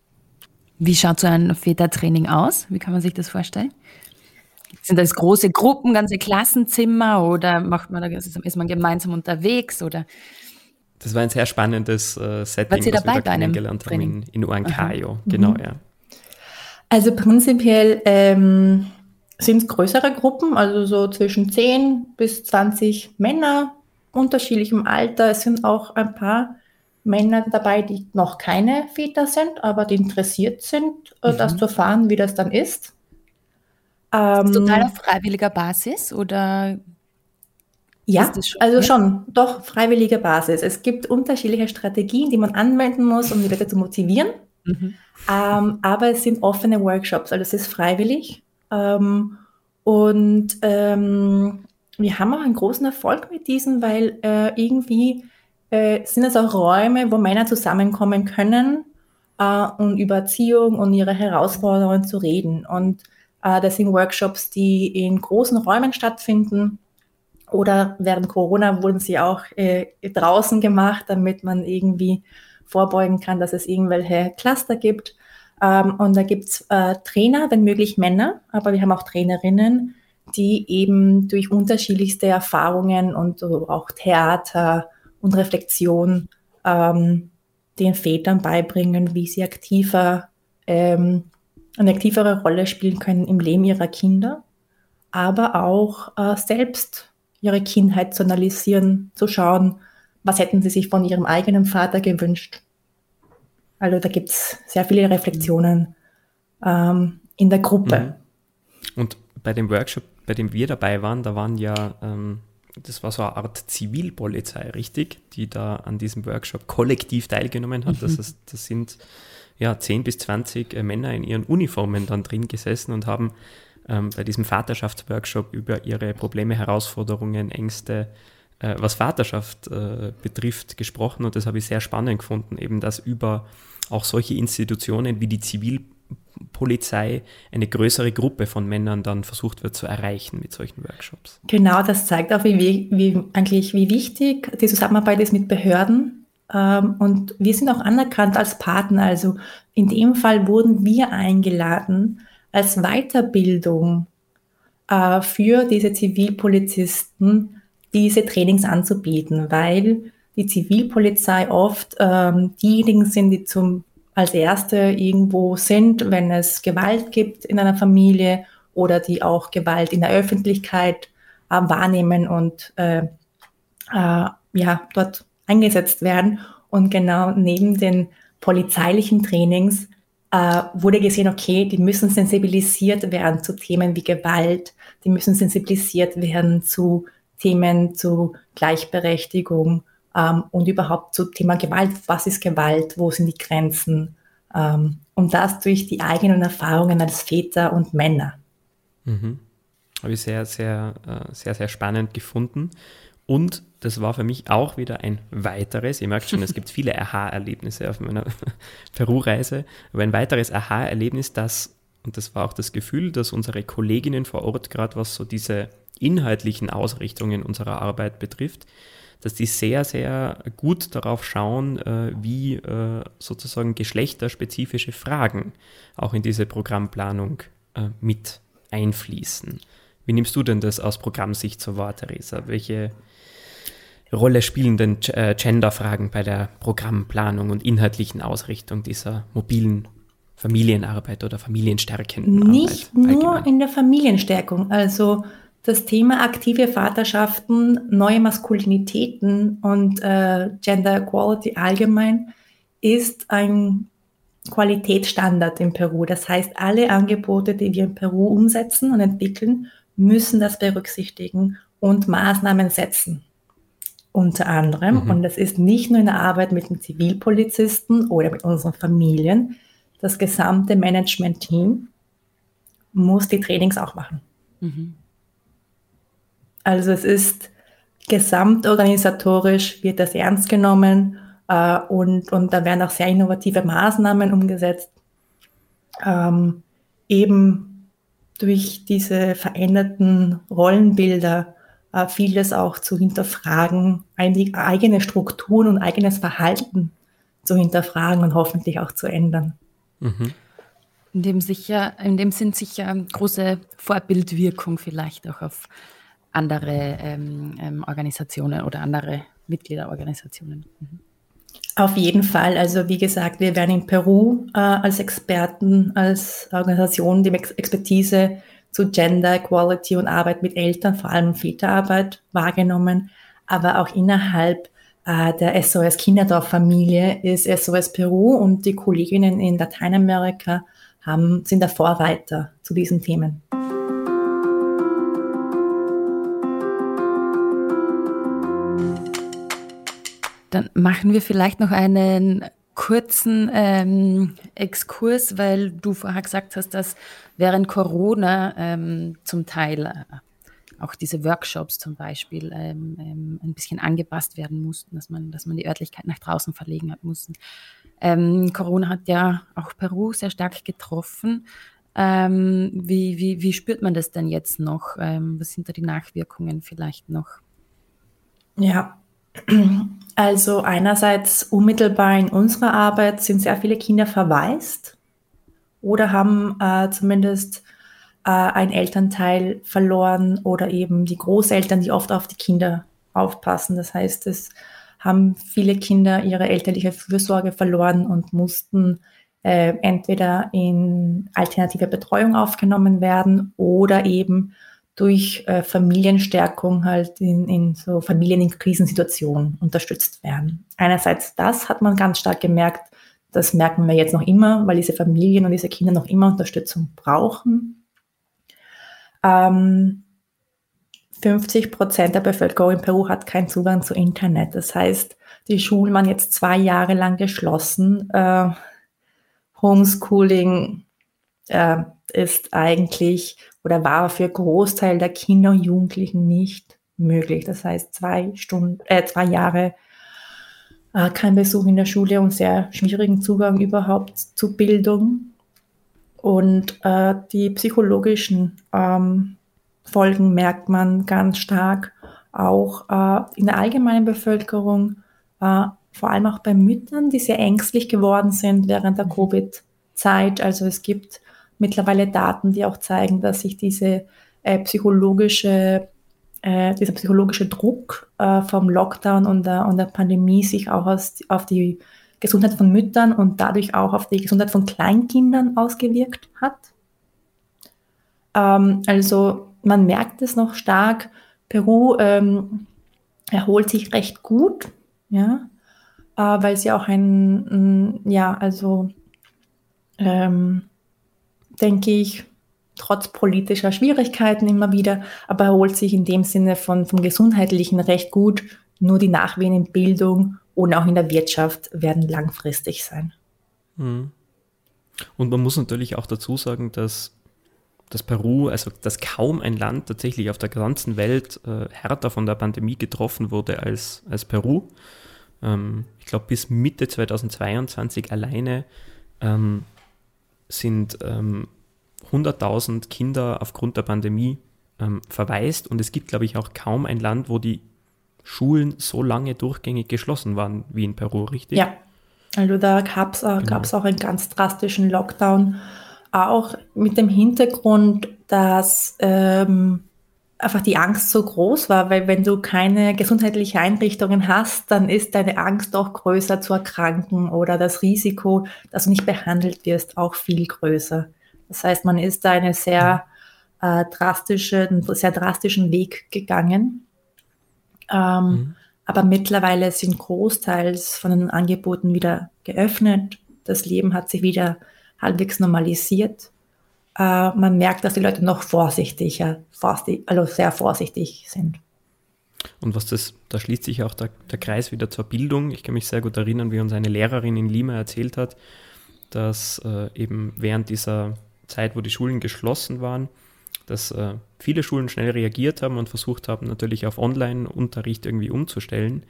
Wie schaut so ein Vätertraining aus? Wie kann man sich das vorstellen? Sind das große Gruppen, ganze Klassenzimmer oder macht man da, ist man gemeinsam unterwegs oder? Das war ein sehr spannendes äh, Setting, was wir da kennengelernt haben in, in Uancayo. Genau, mhm. ja. Also prinzipiell ähm, sind es größere Gruppen, also so zwischen 10 bis 20 Männer, unterschiedlichem Alter. Es sind auch ein paar Männer dabei, die noch keine Väter sind, aber die interessiert sind, äh, mhm. das zu erfahren, wie das dann ist. Ähm, ist total auf freiwilliger Basis oder? Ja, schon, also ja? schon, doch freiwillige Basis. Es gibt unterschiedliche Strategien, die man anwenden muss, um die Leute zu motivieren. Mhm. Ähm, aber es sind offene Workshops, also es ist freiwillig. Ähm, und ähm, wir haben auch einen großen Erfolg mit diesen, weil äh, irgendwie äh, sind es auch Räume, wo Männer zusammenkommen können, äh, um über Erziehung und ihre Herausforderungen zu reden. Und äh, das sind Workshops, die in großen Räumen stattfinden. Oder während Corona wurden sie auch äh, draußen gemacht, damit man irgendwie vorbeugen kann, dass es irgendwelche Cluster gibt. Ähm, und da gibt es äh, Trainer, wenn möglich Männer, aber wir haben auch Trainerinnen, die eben durch unterschiedlichste Erfahrungen und auch Theater und Reflexion ähm, den Vätern beibringen, wie sie aktiver, ähm, eine aktivere Rolle spielen können im Leben ihrer Kinder, aber auch äh, selbst ihre Kindheit zu analysieren, zu schauen, was hätten sie sich von ihrem eigenen Vater gewünscht. Also da gibt es sehr viele Reflexionen ähm, in der Gruppe. Mhm. Und bei dem Workshop, bei dem wir dabei waren, da waren ja, ähm, das war so eine Art Zivilpolizei, richtig, die da an diesem Workshop kollektiv teilgenommen hat. Mhm. Das, ist, das sind ja 10 bis 20 äh, Männer in ihren Uniformen dann drin gesessen und haben ähm, bei diesem Vaterschaftsworkshop über ihre Probleme, Herausforderungen, Ängste, äh, was Vaterschaft äh, betrifft, gesprochen und das habe ich sehr spannend gefunden, eben dass über auch solche Institutionen wie die Zivilpolizei eine größere Gruppe von Männern dann versucht wird zu erreichen mit solchen Workshops. Genau, das zeigt auch, wie, wie eigentlich wie wichtig die Zusammenarbeit ist mit Behörden. Ähm, und wir sind auch anerkannt als Partner. Also in dem Fall wurden wir eingeladen als Weiterbildung äh, für diese Zivilpolizisten diese Trainings anzubieten, weil die Zivilpolizei oft ähm, diejenigen sind, die zum als erste irgendwo sind, wenn es Gewalt gibt in einer Familie oder die auch Gewalt in der Öffentlichkeit äh, wahrnehmen und äh, äh, ja dort eingesetzt werden. Und genau neben den polizeilichen Trainings äh, wurde gesehen, okay, die müssen sensibilisiert werden zu Themen wie Gewalt, die müssen sensibilisiert werden zu Themen zu Gleichberechtigung ähm, und überhaupt zu Thema Gewalt. Was ist Gewalt? Wo sind die Grenzen? Ähm, und das durch die eigenen Erfahrungen als Väter und Männer. Mhm. Habe ich sehr, sehr, äh, sehr, sehr spannend gefunden. Und das war für mich auch wieder ein weiteres, ihr merkt schon, es gibt viele Aha-Erlebnisse auf meiner <laughs> Peru-Reise, aber ein weiteres Aha-Erlebnis, das, und das war auch das Gefühl, dass unsere Kolleginnen vor Ort, gerade was so diese inhaltlichen Ausrichtungen unserer Arbeit betrifft, dass die sehr, sehr gut darauf schauen, äh, wie äh, sozusagen geschlechterspezifische Fragen auch in diese Programmplanung äh, mit einfließen. Wie nimmst du denn das aus Programmsicht so wahr, Theresa? Welche Rolle spielen denn äh, Genderfragen bei der Programmplanung und inhaltlichen Ausrichtung dieser mobilen Familienarbeit oder familienstärkenden Nicht Arbeit? Nur in der Familienstärkung. Also das Thema aktive Vaterschaften, neue Maskulinitäten und äh, Gender Equality allgemein ist ein Qualitätsstandard in Peru. Das heißt, alle Angebote, die wir in Peru umsetzen und entwickeln, müssen das berücksichtigen und Maßnahmen setzen. Unter anderem, mhm. und das ist nicht nur in der Arbeit mit den Zivilpolizisten oder mit unseren Familien, das gesamte Management-Team muss die Trainings auch machen. Mhm. Also es ist gesamtorganisatorisch, wird das ernst genommen äh, und, und da werden auch sehr innovative Maßnahmen umgesetzt. Ähm, eben durch diese veränderten Rollenbilder äh, vieles auch zu hinterfragen, eigene Strukturen und eigenes Verhalten zu hinterfragen und hoffentlich auch zu ändern. Mhm. In dem, sicher, in dem Sinn sicher große Vorbildwirkung vielleicht auch auf andere ähm, ähm, Organisationen oder andere Mitgliederorganisationen. Mhm. Auf jeden Fall. Also wie gesagt, wir werden in Peru äh, als Experten, als Organisation die Expertise zu Gender Equality und Arbeit mit Eltern, vor allem Väterarbeit, wahrgenommen. Aber auch innerhalb äh, der SOS Kinderdorf-Familie ist SOS Peru und die Kolleginnen in Lateinamerika haben, sind der Vorreiter zu diesen Themen. Dann machen wir vielleicht noch einen kurzen ähm, Exkurs, weil du vorher gesagt hast, dass während Corona ähm, zum Teil äh, auch diese Workshops zum Beispiel ähm, ähm, ein bisschen angepasst werden mussten, dass man, dass man die Örtlichkeit nach draußen verlegen hat mussten. Ähm, Corona hat ja auch Peru sehr stark getroffen. Ähm, wie, wie, wie spürt man das denn jetzt noch? was sind da die Nachwirkungen vielleicht noch? Ja, also einerseits unmittelbar in unserer Arbeit sind sehr viele Kinder verwaist oder haben äh, zumindest äh, ein Elternteil verloren oder eben die Großeltern, die oft auf die Kinder aufpassen. Das heißt, es haben viele Kinder ihre elterliche Fürsorge verloren und mussten äh, entweder in alternative Betreuung aufgenommen werden oder eben durch äh, Familienstärkung halt in, in so Familien in Krisensituationen unterstützt werden. Einerseits das hat man ganz stark gemerkt, das merken wir jetzt noch immer, weil diese Familien und diese Kinder noch immer Unterstützung brauchen. Ähm, 50 Prozent der Bevölkerung in Peru hat keinen Zugang zu Internet. Das heißt, die Schulen waren jetzt zwei Jahre lang geschlossen. Äh, Homeschooling äh, ist eigentlich oder war für Großteil der Kinder und Jugendlichen nicht möglich. Das heißt, zwei Stunden, äh, zwei Jahre äh, kein Besuch in der Schule und sehr schwierigen Zugang überhaupt zu Bildung. Und äh, die psychologischen ähm, Folgen merkt man ganz stark auch äh, in der allgemeinen Bevölkerung, äh, vor allem auch bei Müttern, die sehr ängstlich geworden sind während der mhm. Covid-Zeit. Also es gibt mittlerweile Daten, die auch zeigen, dass sich diese äh, psychologische, äh, dieser psychologische Druck äh, vom Lockdown und der, und der Pandemie sich auch aus, auf die Gesundheit von Müttern und dadurch auch auf die Gesundheit von Kleinkindern ausgewirkt hat. Ähm, also man merkt es noch stark. Peru ähm, erholt sich recht gut, ja, äh, weil sie auch ein, ja, also ähm, denke ich, trotz politischer Schwierigkeiten immer wieder, aber erholt sich in dem Sinne von, vom Gesundheitlichen recht gut. Nur die Nachwehen in Bildung und auch in der Wirtschaft werden langfristig sein. Mhm. Und man muss natürlich auch dazu sagen, dass dass Peru, also dass kaum ein Land tatsächlich auf der ganzen Welt äh, härter von der Pandemie getroffen wurde als, als Peru. Ähm, ich glaube, bis Mitte 2022 alleine ähm, sind ähm, 100.000 Kinder aufgrund der Pandemie ähm, verwaist und es gibt, glaube ich, auch kaum ein Land, wo die Schulen so lange durchgängig geschlossen waren wie in Peru, richtig? Ja, also da gab es genau. auch einen ganz drastischen Lockdown, auch mit dem Hintergrund, dass ähm, einfach die Angst so groß war, weil wenn du keine gesundheitliche Einrichtungen hast, dann ist deine Angst auch größer zu erkranken oder das Risiko, dass du nicht behandelt wirst, auch viel größer. Das heißt, man ist da eine sehr äh, drastische, einen sehr drastischen Weg gegangen. Ähm, mhm. Aber mittlerweile sind großteils von den Angeboten wieder geöffnet. Das Leben hat sich wieder halbwegs normalisiert. Äh, man merkt, dass die Leute noch vorsichtiger, also sehr vorsichtig sind. Und was das, da schließt sich auch der, der Kreis wieder zur Bildung. Ich kann mich sehr gut erinnern, wie uns eine Lehrerin in Lima erzählt hat, dass äh, eben während dieser Zeit, wo die Schulen geschlossen waren, dass äh, viele Schulen schnell reagiert haben und versucht haben, natürlich auf Online-Unterricht irgendwie umzustellen,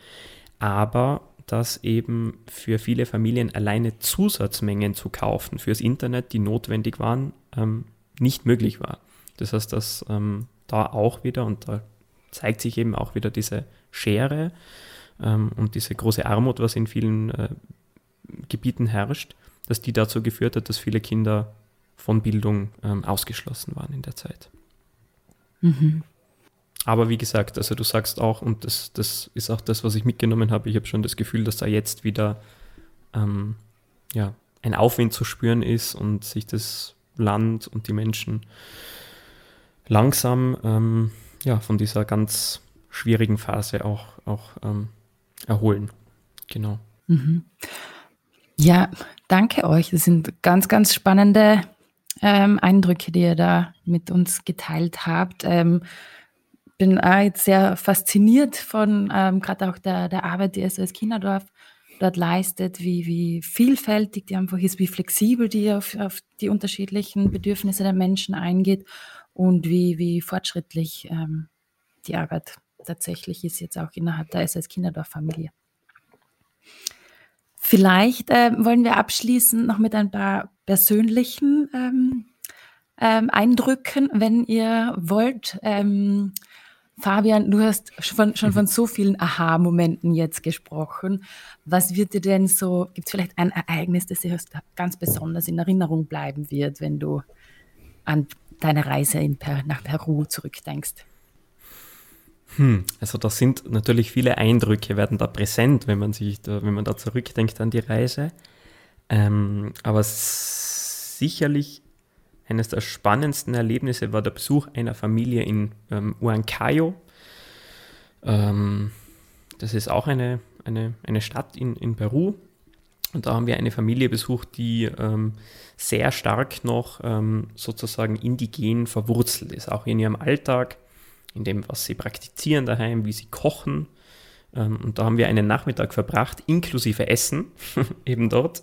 aber dass eben für viele Familien alleine Zusatzmengen zu kaufen fürs Internet, die notwendig waren, ähm, nicht möglich war. Das heißt, dass ähm, da auch wieder, und da zeigt sich eben auch wieder diese Schere ähm, und diese große Armut, was in vielen äh, Gebieten herrscht, dass die dazu geführt hat, dass viele Kinder von Bildung ähm, ausgeschlossen waren in der Zeit. Mhm. Aber wie gesagt, also du sagst auch, und das, das ist auch das, was ich mitgenommen habe, ich habe schon das Gefühl, dass da jetzt wieder ähm, ja, ein Aufwind zu spüren ist und sich das Land und die Menschen langsam ähm, ja, von dieser ganz schwierigen Phase auch, auch ähm, erholen. Genau. Mhm. Ja, danke euch. Das sind ganz, ganz spannende ähm, Eindrücke, die ihr da mit uns geteilt habt. Ähm, bin auch jetzt sehr fasziniert von ähm, gerade auch der, der Arbeit, die SOS Kinderdorf dort leistet, wie, wie vielfältig die einfach ist, wie flexibel die auf, auf die unterschiedlichen Bedürfnisse der Menschen eingeht und wie, wie fortschrittlich ähm, die Arbeit tatsächlich ist, jetzt auch innerhalb der SOS Kinderdorf-Familie. Vielleicht äh, wollen wir abschließen noch mit ein paar persönlichen ähm, ähm, Eindrücken, wenn ihr wollt. Ähm, Fabian, du hast schon, schon von so vielen Aha-Momenten jetzt gesprochen. Was wird dir denn so, gibt es vielleicht ein Ereignis, das dir ganz besonders in Erinnerung bleiben wird, wenn du an deine Reise per, nach Peru zurückdenkst? Hm, also da sind natürlich viele Eindrücke, werden da präsent, wenn man sich da, wenn man da zurückdenkt an die Reise. Ähm, aber sicherlich eines der spannendsten Erlebnisse war der Besuch einer Familie in ähm, Huancayo. Ähm, das ist auch eine, eine, eine Stadt in, in Peru. Und da haben wir eine Familie besucht, die ähm, sehr stark noch ähm, sozusagen indigen verwurzelt ist, auch in ihrem Alltag in dem, was sie praktizieren daheim, wie sie kochen. Ähm, und da haben wir einen Nachmittag verbracht, inklusive Essen, <laughs> eben dort.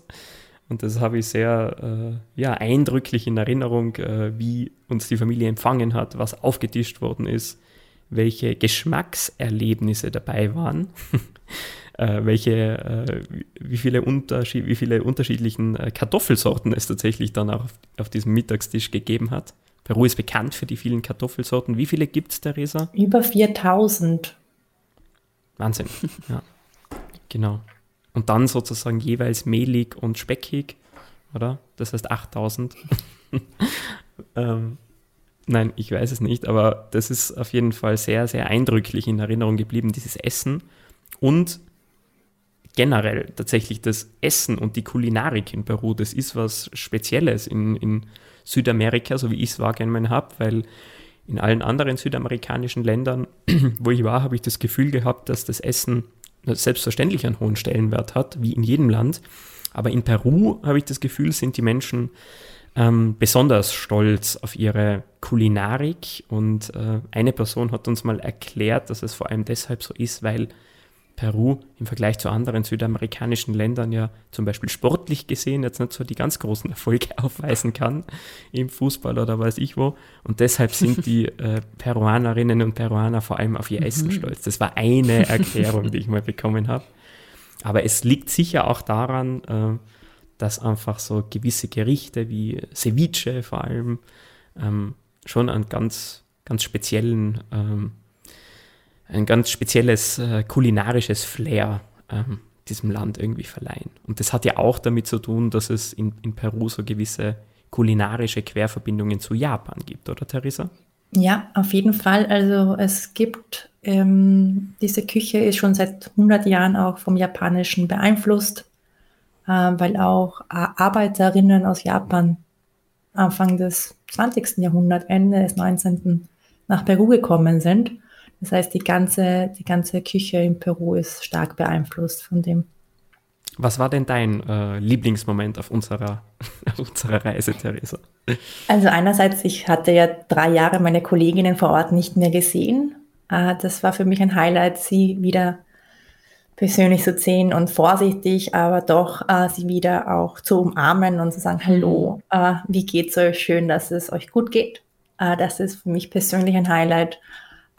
Und das habe ich sehr äh, ja, eindrücklich in Erinnerung, äh, wie uns die Familie empfangen hat, was aufgetischt worden ist, welche Geschmackserlebnisse dabei waren, <laughs> äh, welche, äh, wie, viele Unterschied, wie viele unterschiedlichen äh, Kartoffelsorten es tatsächlich dann auch auf, auf diesem Mittagstisch gegeben hat. Peru ist bekannt für die vielen Kartoffelsorten. Wie viele gibt es, Theresa? Über 4000. Wahnsinn, <laughs> ja. Genau. Und dann sozusagen jeweils mehlig und speckig, oder? Das heißt 8000. <laughs> ähm, nein, ich weiß es nicht, aber das ist auf jeden Fall sehr, sehr eindrücklich in Erinnerung geblieben, dieses Essen. Und generell tatsächlich das Essen und die Kulinarik in Peru, das ist was Spezielles in, in Südamerika, so wie ich es wahrgenommen habe, weil in allen anderen südamerikanischen Ländern, <clears throat> wo ich war, habe ich das Gefühl gehabt, dass das Essen selbstverständlich einen hohen Stellenwert hat, wie in jedem Land. Aber in Peru habe ich das Gefühl, sind die Menschen ähm, besonders stolz auf ihre Kulinarik. Und äh, eine Person hat uns mal erklärt, dass es vor allem deshalb so ist, weil Peru im Vergleich zu anderen südamerikanischen Ländern ja zum Beispiel sportlich gesehen jetzt nicht so die ganz großen Erfolge <laughs> aufweisen kann im Fußball oder weiß ich wo. Und deshalb sind <laughs> die äh, Peruanerinnen und Peruaner vor allem auf ihr Essen mhm. stolz. Das war eine <laughs> Erklärung, die ich mal bekommen habe. Aber es liegt sicher auch daran, äh, dass einfach so gewisse Gerichte wie Ceviche vor allem ähm, schon einen ganz, ganz speziellen ähm, ein ganz spezielles äh, kulinarisches Flair ähm, diesem Land irgendwie verleihen. Und das hat ja auch damit zu tun, dass es in, in Peru so gewisse kulinarische Querverbindungen zu Japan gibt, oder Theresa? Ja, auf jeden Fall. Also es gibt, ähm, diese Küche ist schon seit 100 Jahren auch vom Japanischen beeinflusst, äh, weil auch Arbeiterinnen aus Japan Anfang des 20. Jahrhunderts, Ende des 19. nach Peru gekommen sind. Das heißt, die ganze, die ganze Küche in Peru ist stark beeinflusst von dem. Was war denn dein äh, Lieblingsmoment auf unserer, <laughs> auf unserer Reise, Theresa? Also einerseits, ich hatte ja drei Jahre meine Kolleginnen vor Ort nicht mehr gesehen. Äh, das war für mich ein Highlight, sie wieder persönlich zu sehen und vorsichtig, aber doch äh, sie wieder auch zu umarmen und zu sagen, hallo, mhm. äh, wie geht's euch? Schön, dass es euch gut geht. Das ist für mich persönlich ein Highlight.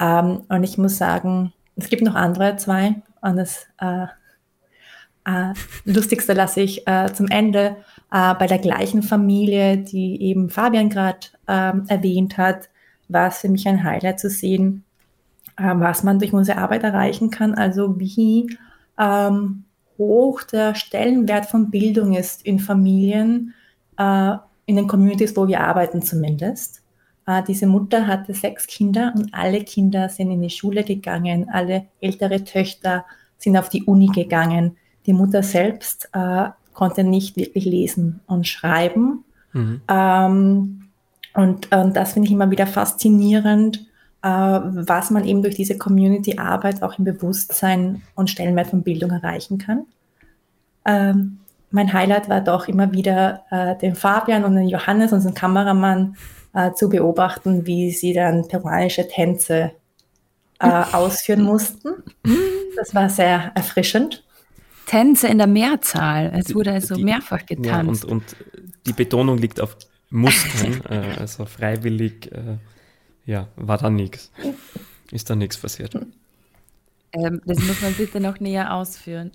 Ähm, und ich muss sagen, es gibt noch andere zwei. Und das äh, äh, Lustigste lasse ich äh, zum Ende äh, bei der gleichen Familie, die eben Fabian gerade ähm, erwähnt hat, war es für mich ein Highlight zu sehen, äh, was man durch unsere Arbeit erreichen kann. Also wie ähm, hoch der Stellenwert von Bildung ist in Familien, äh, in den Communities, wo wir arbeiten zumindest. Äh, diese Mutter hatte sechs Kinder und alle Kinder sind in die Schule gegangen, alle ältere Töchter sind auf die Uni gegangen. Die Mutter selbst äh, konnte nicht wirklich lesen und schreiben. Mhm. Ähm, und, und das finde ich immer wieder faszinierend, äh, was man eben durch diese Community-Arbeit auch im Bewusstsein und Stellenwert von Bildung erreichen kann. Ähm, mein Highlight war doch immer wieder äh, den Fabian und den Johannes, unseren Kameramann, äh, zu beobachten, wie sie dann peruanische Tänze äh, ausführen mussten. Das war sehr erfrischend. Tänze in der Mehrzahl. Es wurde also die, mehrfach getanzt. Ja, und, und, die Betonung liegt auf mussten, <laughs> äh, also freiwillig, äh, ja, war da nichts. Ist da nichts passiert. Ähm, das muss man bitte noch näher ausführen.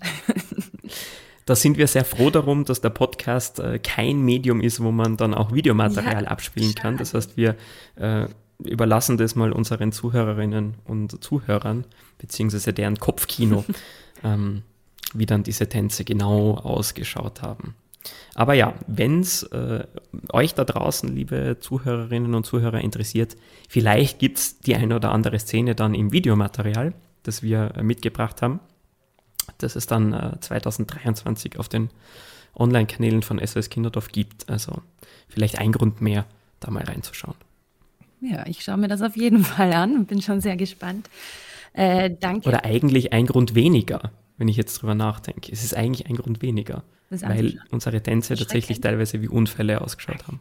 Da sind wir sehr froh darum, dass der Podcast äh, kein Medium ist, wo man dann auch Videomaterial ja, abspielen schade. kann. Das heißt, wir äh, überlassen das mal unseren Zuhörerinnen und Zuhörern, beziehungsweise deren Kopfkino, <laughs> ähm, wie dann diese Tänze genau ausgeschaut haben. Aber ja, wenn es äh, euch da draußen, liebe Zuhörerinnen und Zuhörer, interessiert, vielleicht gibt es die eine oder andere Szene dann im Videomaterial, das wir äh, mitgebracht haben das es dann äh, 2023 auf den Online-Kanälen von SOS Kinderdorf gibt. Also vielleicht ein Grund mehr, da mal reinzuschauen. Ja, ich schaue mir das auf jeden <laughs> Fall an und bin schon sehr gespannt. Äh, danke. Oder eigentlich ein Grund weniger, wenn ich jetzt drüber nachdenke. Es ist eigentlich ein Grund weniger, weil unsere Tänze tatsächlich teilweise wie Unfälle ausgeschaut haben.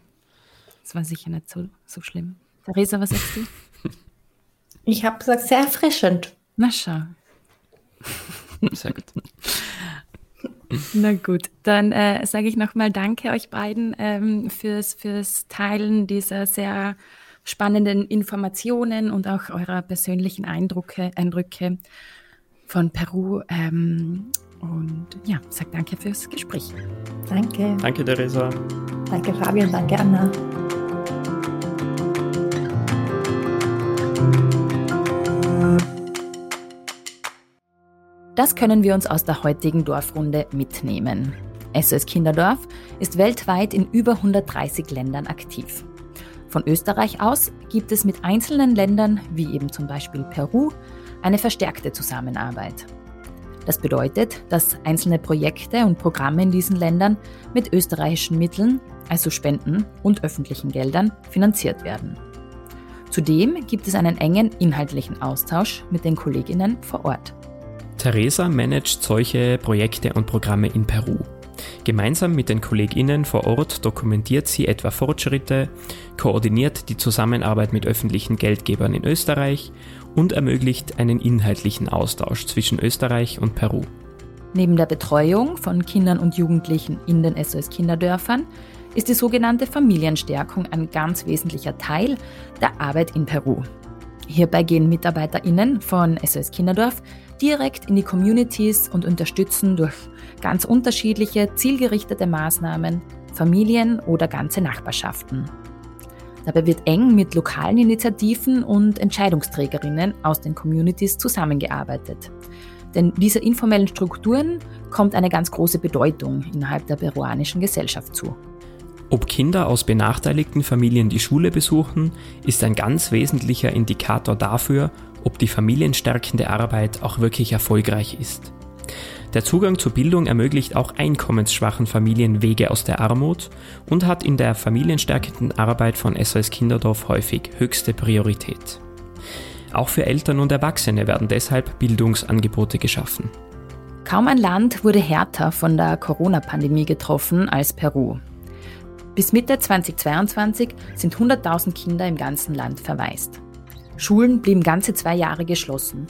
Das war sicher nicht so, so schlimm. Theresa, was sagst du? Ich habe gesagt, sehr erfrischend. Na schau. Sehr gut. <laughs> Na gut, dann äh, sage ich nochmal Danke euch beiden ähm, fürs, fürs Teilen dieser sehr spannenden Informationen und auch eurer persönlichen Eindrücke, Eindrücke von Peru. Ähm, und ja, sag danke fürs Gespräch. Danke. Danke, Theresa. Danke, Fabian. Danke, Anna. Das können wir uns aus der heutigen Dorfrunde mitnehmen. SOS Kinderdorf ist weltweit in über 130 Ländern aktiv. Von Österreich aus gibt es mit einzelnen Ländern, wie eben zum Beispiel Peru, eine verstärkte Zusammenarbeit. Das bedeutet, dass einzelne Projekte und Programme in diesen Ländern mit österreichischen Mitteln, also Spenden und öffentlichen Geldern, finanziert werden. Zudem gibt es einen engen inhaltlichen Austausch mit den Kolleginnen vor Ort. Theresa managt solche Projekte und Programme in Peru. Gemeinsam mit den KollegInnen vor Ort dokumentiert sie etwa Fortschritte, koordiniert die Zusammenarbeit mit öffentlichen Geldgebern in Österreich und ermöglicht einen inhaltlichen Austausch zwischen Österreich und Peru. Neben der Betreuung von Kindern und Jugendlichen in den SOS Kinderdörfern ist die sogenannte Familienstärkung ein ganz wesentlicher Teil der Arbeit in Peru. Hierbei gehen MitarbeiterInnen von SOS Kinderdorf direkt in die Communities und unterstützen durch ganz unterschiedliche zielgerichtete Maßnahmen Familien oder ganze Nachbarschaften. Dabei wird eng mit lokalen Initiativen und Entscheidungsträgerinnen aus den Communities zusammengearbeitet. Denn dieser informellen Strukturen kommt eine ganz große Bedeutung innerhalb der peruanischen Gesellschaft zu. Ob Kinder aus benachteiligten Familien die Schule besuchen, ist ein ganz wesentlicher Indikator dafür, ob die familienstärkende Arbeit auch wirklich erfolgreich ist. Der Zugang zur Bildung ermöglicht auch einkommensschwachen Familien Wege aus der Armut und hat in der familienstärkenden Arbeit von SOS Kinderdorf häufig höchste Priorität. Auch für Eltern und Erwachsene werden deshalb Bildungsangebote geschaffen. Kaum ein Land wurde härter von der Corona-Pandemie getroffen als Peru. Bis Mitte 2022 sind 100.000 Kinder im ganzen Land verwaist. Schulen blieben ganze zwei Jahre geschlossen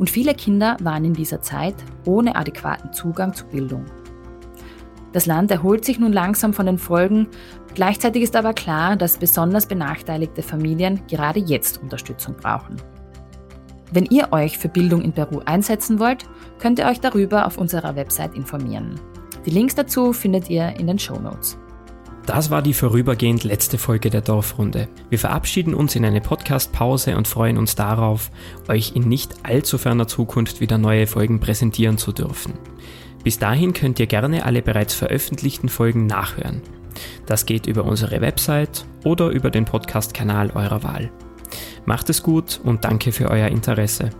und viele Kinder waren in dieser Zeit ohne adäquaten Zugang zu Bildung. Das Land erholt sich nun langsam von den Folgen, gleichzeitig ist aber klar, dass besonders benachteiligte Familien gerade jetzt Unterstützung brauchen. Wenn ihr euch für Bildung in Peru einsetzen wollt, könnt ihr euch darüber auf unserer Website informieren. Die Links dazu findet ihr in den Show Notes. Das war die vorübergehend letzte Folge der Dorfrunde. Wir verabschieden uns in eine Podcast-Pause und freuen uns darauf, euch in nicht allzu ferner Zukunft wieder neue Folgen präsentieren zu dürfen. Bis dahin könnt ihr gerne alle bereits veröffentlichten Folgen nachhören. Das geht über unsere Website oder über den Podcast-Kanal eurer Wahl. Macht es gut und danke für euer Interesse.